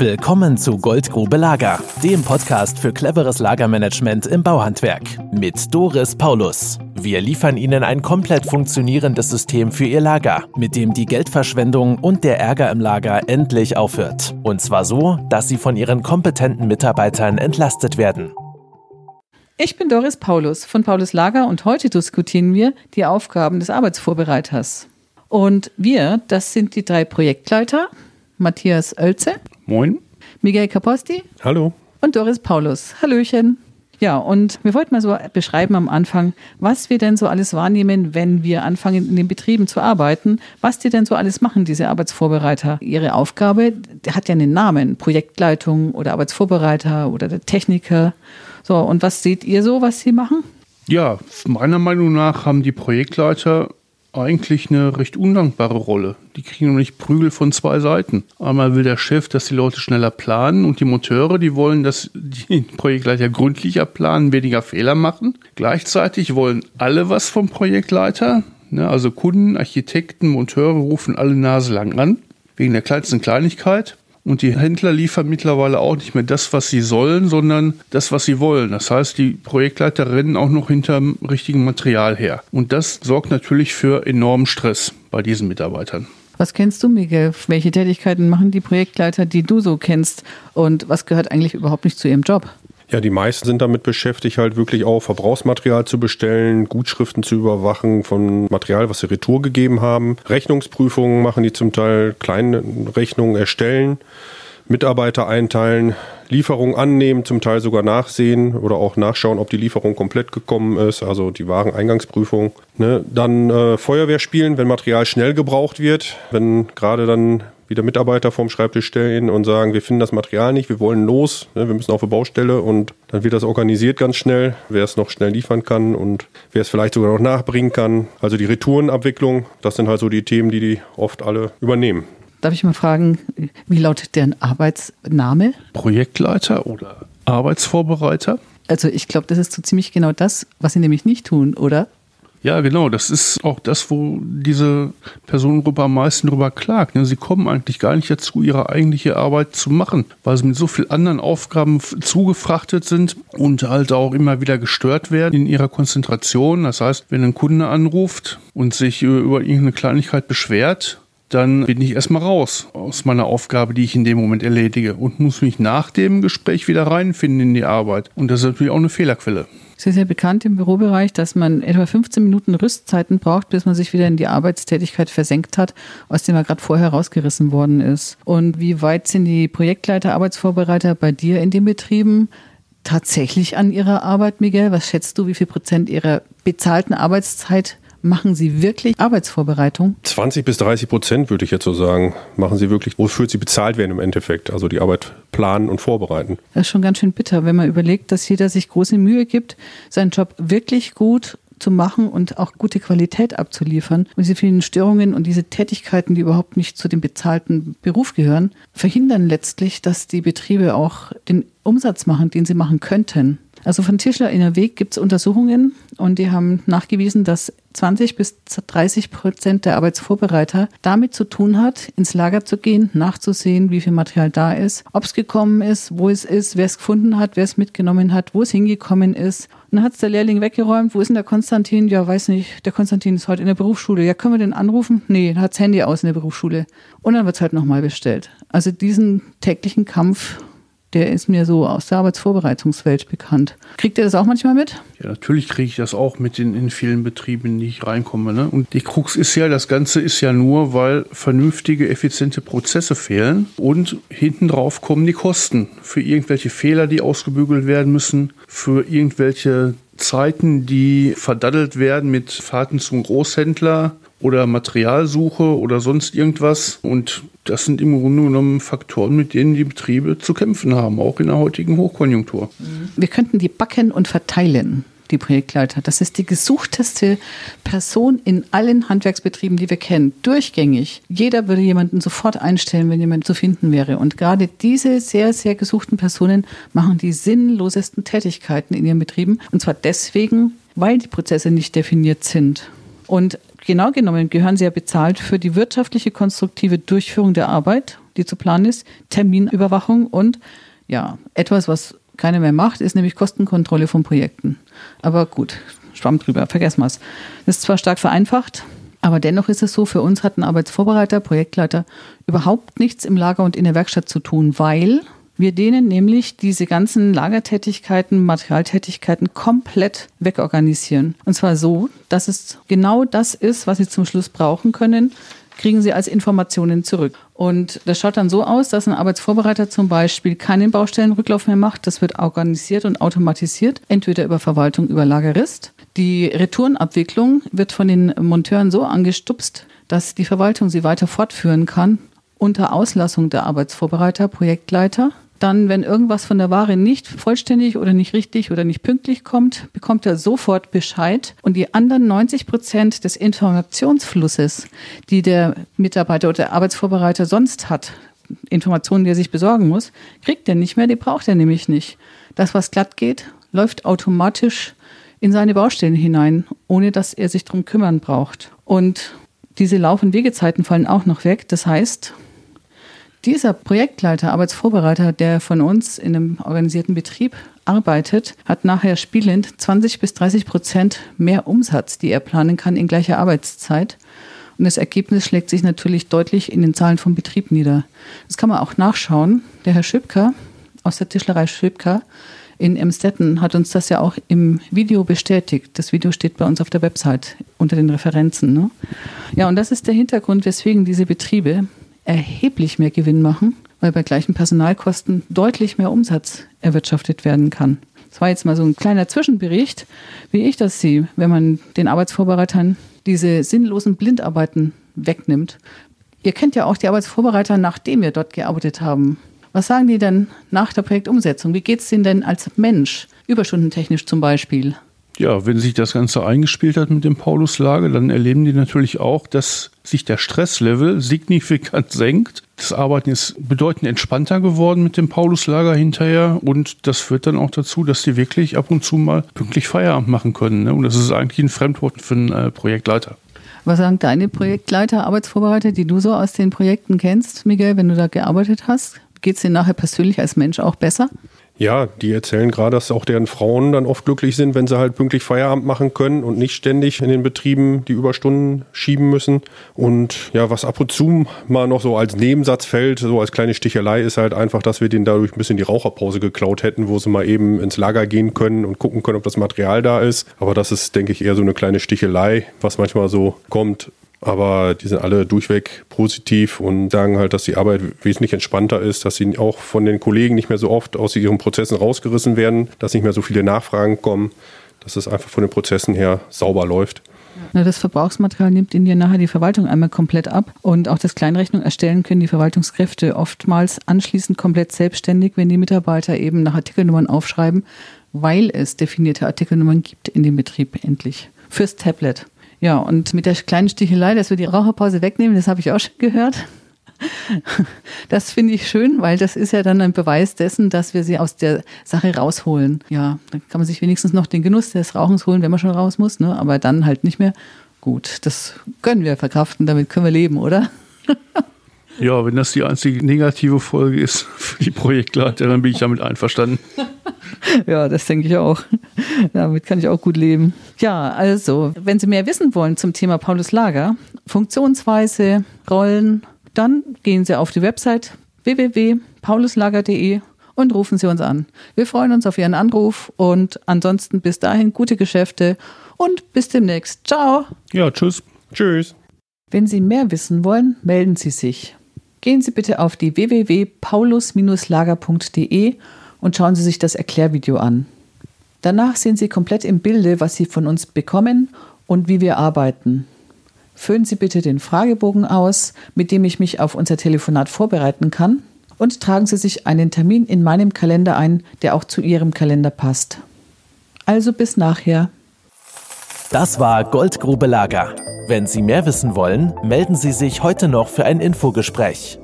Willkommen zu Goldgrube Lager, dem Podcast für cleveres Lagermanagement im Bauhandwerk mit Doris Paulus. Wir liefern Ihnen ein komplett funktionierendes System für Ihr Lager, mit dem die Geldverschwendung und der Ärger im Lager endlich aufhört. Und zwar so, dass Sie von Ihren kompetenten Mitarbeitern entlastet werden. Ich bin Doris Paulus von Paulus Lager und heute diskutieren wir die Aufgaben des Arbeitsvorbereiters. Und wir, das sind die drei Projektleiter, Matthias Oelze. Moin. Miguel Caposti. Hallo. Und Doris Paulus. Hallöchen. Ja, und wir wollten mal so beschreiben am Anfang, was wir denn so alles wahrnehmen, wenn wir anfangen, in den Betrieben zu arbeiten, was die denn so alles machen, diese Arbeitsvorbereiter. Ihre Aufgabe hat ja einen Namen, Projektleitung oder Arbeitsvorbereiter oder der Techniker. So, und was seht ihr so, was sie machen? Ja, meiner Meinung nach haben die Projektleiter eigentlich eine recht undankbare Rolle. Die kriegen nämlich Prügel von zwei Seiten. Einmal will der Chef, dass die Leute schneller planen und die Monteure, die wollen, dass die Projektleiter gründlicher planen, weniger Fehler machen. Gleichzeitig wollen alle was vom Projektleiter. Ne, also Kunden, Architekten, Monteure rufen alle Nase lang an, wegen der kleinsten Kleinigkeit. Und die Händler liefern mittlerweile auch nicht mehr das, was sie sollen, sondern das, was sie wollen. Das heißt, die Projektleiter rennen auch noch hinterm richtigen Material her. Und das sorgt natürlich für enormen Stress bei diesen Mitarbeitern. Was kennst du, Miguel? Welche Tätigkeiten machen die Projektleiter, die du so kennst? Und was gehört eigentlich überhaupt nicht zu ihrem Job? Ja, die meisten sind damit beschäftigt, halt wirklich auch Verbrauchsmaterial zu bestellen, Gutschriften zu überwachen von Material, was sie Retour gegeben haben. Rechnungsprüfungen machen die zum Teil, kleine Rechnungen erstellen, Mitarbeiter einteilen, Lieferung annehmen, zum Teil sogar nachsehen oder auch nachschauen, ob die Lieferung komplett gekommen ist, also die Wareneingangsprüfung. Ne? Dann äh, Feuerwehr spielen, wenn Material schnell gebraucht wird, wenn gerade dann wieder Mitarbeiter vorm Schreibtisch stellen und sagen, wir finden das Material nicht, wir wollen los, ne, wir müssen auf die Baustelle und dann wird das organisiert ganz schnell, wer es noch schnell liefern kann und wer es vielleicht sogar noch nachbringen kann. Also die Retourenabwicklung, das sind halt so die Themen, die die oft alle übernehmen. Darf ich mal fragen, wie lautet deren Arbeitsname? Projektleiter oder Arbeitsvorbereiter? Also ich glaube, das ist so ziemlich genau das, was sie nämlich nicht tun, oder? Ja, genau. Das ist auch das, wo diese Personengruppe am meisten drüber klagt. Ne? Sie kommen eigentlich gar nicht dazu, ihre eigentliche Arbeit zu machen, weil sie mit so vielen anderen Aufgaben zugefrachtet sind und halt auch immer wieder gestört werden in ihrer Konzentration. Das heißt, wenn ein Kunde anruft und sich über irgendeine Kleinigkeit beschwert, dann bin ich erstmal raus aus meiner Aufgabe, die ich in dem Moment erledige und muss mich nach dem Gespräch wieder reinfinden in die Arbeit. Und das ist natürlich auch eine Fehlerquelle. Es ist ja bekannt im Bürobereich, dass man etwa 15 Minuten Rüstzeiten braucht, bis man sich wieder in die Arbeitstätigkeit versenkt hat, aus dem er gerade vorher rausgerissen worden ist. Und wie weit sind die Projektleiter, Arbeitsvorbereiter bei dir in den Betrieben tatsächlich an ihrer Arbeit, Miguel? Was schätzt du, wie viel Prozent ihrer bezahlten Arbeitszeit Machen Sie wirklich Arbeitsvorbereitung? 20 bis 30 Prozent würde ich jetzt so sagen, machen Sie wirklich, wofür Sie bezahlt werden im Endeffekt. Also die Arbeit planen und vorbereiten. Das ist schon ganz schön bitter, wenn man überlegt, dass jeder sich große Mühe gibt, seinen Job wirklich gut zu machen und auch gute Qualität abzuliefern. Und diese vielen Störungen und diese Tätigkeiten, die überhaupt nicht zu dem bezahlten Beruf gehören, verhindern letztlich, dass die Betriebe auch den Umsatz machen, den sie machen könnten. Also von Tischler in der Weg gibt es Untersuchungen und die haben nachgewiesen, dass 20 bis 30 Prozent der Arbeitsvorbereiter damit zu tun hat, ins Lager zu gehen, nachzusehen, wie viel Material da ist, ob es gekommen ist, wo es ist, wer es gefunden hat, wer es mitgenommen hat, wo es hingekommen ist. Und dann hat es der Lehrling weggeräumt. Wo ist denn der Konstantin? Ja, weiß nicht. Der Konstantin ist heute in der Berufsschule. Ja, können wir den anrufen? Nee, hat das Handy aus in der Berufsschule. Und dann wird es halt nochmal bestellt. Also diesen täglichen Kampf der ist mir so aus der Arbeitsvorbereitungswelt bekannt. Kriegt ihr das auch manchmal mit? Ja, natürlich kriege ich das auch mit in, in vielen Betrieben, in die ich reinkomme. Ne? Und die Krux ist ja, das Ganze ist ja nur, weil vernünftige, effiziente Prozesse fehlen und hinten drauf kommen die Kosten für irgendwelche Fehler, die ausgebügelt werden müssen, für irgendwelche Zeiten, die verdaddelt werden mit Fahrten zum Großhändler oder Materialsuche oder sonst irgendwas. Und das sind im Grunde genommen Faktoren, mit denen die Betriebe zu kämpfen haben, auch in der heutigen Hochkonjunktur. Wir könnten die backen und verteilen die Projektleiter. Das ist die gesuchteste Person in allen Handwerksbetrieben, die wir kennen. Durchgängig. Jeder würde jemanden sofort einstellen, wenn jemand zu finden wäre. Und gerade diese sehr, sehr gesuchten Personen machen die sinnlosesten Tätigkeiten in ihren Betrieben. Und zwar deswegen, weil die Prozesse nicht definiert sind. Und genau genommen gehören sie ja bezahlt für die wirtschaftliche, konstruktive Durchführung der Arbeit, die zu planen ist, Terminüberwachung und ja, etwas, was keiner mehr macht, ist nämlich Kostenkontrolle von Projekten. Aber gut, Schwamm drüber, vergessen wir es. Das ist zwar stark vereinfacht, aber dennoch ist es so, für uns hat ein Arbeitsvorbereiter, Projektleiter überhaupt nichts im Lager und in der Werkstatt zu tun, weil wir denen nämlich diese ganzen Lagertätigkeiten, Materialtätigkeiten komplett wegorganisieren. Und zwar so, dass es genau das ist, was sie zum Schluss brauchen können, kriegen sie als Informationen zurück. Und das schaut dann so aus, dass ein Arbeitsvorbereiter zum Beispiel keinen Baustellenrücklauf mehr macht. Das wird organisiert und automatisiert, entweder über Verwaltung, über Lagerist. Die Retourenabwicklung wird von den Monteuren so angestupst, dass die Verwaltung sie weiter fortführen kann unter Auslassung der Arbeitsvorbereiter, Projektleiter dann, wenn irgendwas von der Ware nicht vollständig oder nicht richtig oder nicht pünktlich kommt, bekommt er sofort Bescheid. Und die anderen 90 Prozent des Informationsflusses, die der Mitarbeiter oder der Arbeitsvorbereiter sonst hat, Informationen, die er sich besorgen muss, kriegt er nicht mehr, die braucht er nämlich nicht. Das, was glatt geht, läuft automatisch in seine Baustellen hinein, ohne dass er sich darum kümmern braucht. Und diese Lauf- und Wegezeiten fallen auch noch weg. Das heißt, dieser Projektleiter, Arbeitsvorbereiter, der von uns in einem organisierten Betrieb arbeitet, hat nachher spielend 20 bis 30 Prozent mehr Umsatz, die er planen kann in gleicher Arbeitszeit. Und das Ergebnis schlägt sich natürlich deutlich in den Zahlen vom Betrieb nieder. Das kann man auch nachschauen. Der Herr Schübker aus der Tischlerei Schübker in Emstetten hat uns das ja auch im Video bestätigt. Das Video steht bei uns auf der Website unter den Referenzen. Ne? Ja, und das ist der Hintergrund, weswegen diese Betriebe erheblich mehr Gewinn machen, weil bei gleichen Personalkosten deutlich mehr Umsatz erwirtschaftet werden kann. Das war jetzt mal so ein kleiner Zwischenbericht, wie ich das sehe, wenn man den Arbeitsvorbereitern diese sinnlosen Blindarbeiten wegnimmt. Ihr kennt ja auch die Arbeitsvorbereiter, nachdem wir dort gearbeitet haben. Was sagen die denn nach der Projektumsetzung? Wie geht es denen denn als Mensch, überstundentechnisch zum Beispiel? Ja, wenn sich das Ganze eingespielt hat mit dem Pauluslager, dann erleben die natürlich auch, dass sich der Stresslevel signifikant senkt. Das Arbeiten ist bedeutend entspannter geworden mit dem Pauluslager hinterher und das führt dann auch dazu, dass die wirklich ab und zu mal pünktlich Feierabend machen können. Ne? Und das ist eigentlich ein Fremdwort für einen äh, Projektleiter. Was sagen deine Projektleiter, Arbeitsvorbereiter, die du so aus den Projekten kennst, Miguel, wenn du da gearbeitet hast? Geht es dir nachher persönlich als Mensch auch besser? Ja, die erzählen gerade, dass auch deren Frauen dann oft glücklich sind, wenn sie halt pünktlich Feierabend machen können und nicht ständig in den Betrieben die Überstunden schieben müssen. Und ja, was ab und zu mal noch so als Nebensatz fällt, so als kleine Stichelei, ist halt einfach, dass wir denen dadurch ein bisschen die Raucherpause geklaut hätten, wo sie mal eben ins Lager gehen können und gucken können, ob das Material da ist. Aber das ist, denke ich, eher so eine kleine Stichelei, was manchmal so kommt. Aber die sind alle durchweg positiv und sagen halt, dass die Arbeit wesentlich entspannter ist, dass sie auch von den Kollegen nicht mehr so oft aus ihren Prozessen rausgerissen werden, dass nicht mehr so viele Nachfragen kommen, dass es einfach von den Prozessen her sauber läuft. Na, das Verbrauchsmaterial nimmt Ihnen ja nachher die Verwaltung einmal komplett ab. Und auch das Kleinrechnung erstellen können die Verwaltungskräfte oftmals anschließend komplett selbstständig, wenn die Mitarbeiter eben nach Artikelnummern aufschreiben, weil es definierte Artikelnummern gibt in dem Betrieb endlich. Fürs Tablet. Ja, und mit der kleinen Stichelei, dass wir die Raucherpause wegnehmen, das habe ich auch schon gehört. Das finde ich schön, weil das ist ja dann ein Beweis dessen, dass wir sie aus der Sache rausholen. Ja, dann kann man sich wenigstens noch den Genuss des Rauchens holen, wenn man schon raus muss, ne? aber dann halt nicht mehr. Gut, das können wir verkraften, damit können wir leben, oder? Ja, wenn das die einzige negative Folge ist für die Projektleiter, dann bin ich damit einverstanden. ja, das denke ich auch. Damit kann ich auch gut leben. Ja, also, wenn Sie mehr wissen wollen zum Thema Paulus Lager, Funktionsweise, Rollen, dann gehen Sie auf die Website www.pauluslager.de und rufen Sie uns an. Wir freuen uns auf Ihren Anruf und ansonsten bis dahin gute Geschäfte und bis demnächst. Ciao. Ja, tschüss. Tschüss. Wenn Sie mehr wissen wollen, melden Sie sich. Gehen Sie bitte auf die www.paulus-lager.de und schauen Sie sich das Erklärvideo an. Danach sehen Sie komplett im Bilde, was Sie von uns bekommen und wie wir arbeiten. Füllen Sie bitte den Fragebogen aus, mit dem ich mich auf unser Telefonat vorbereiten kann, und tragen Sie sich einen Termin in meinem Kalender ein, der auch zu Ihrem Kalender passt. Also bis nachher. Das war Goldgrube Lager. Wenn Sie mehr wissen wollen, melden Sie sich heute noch für ein Infogespräch.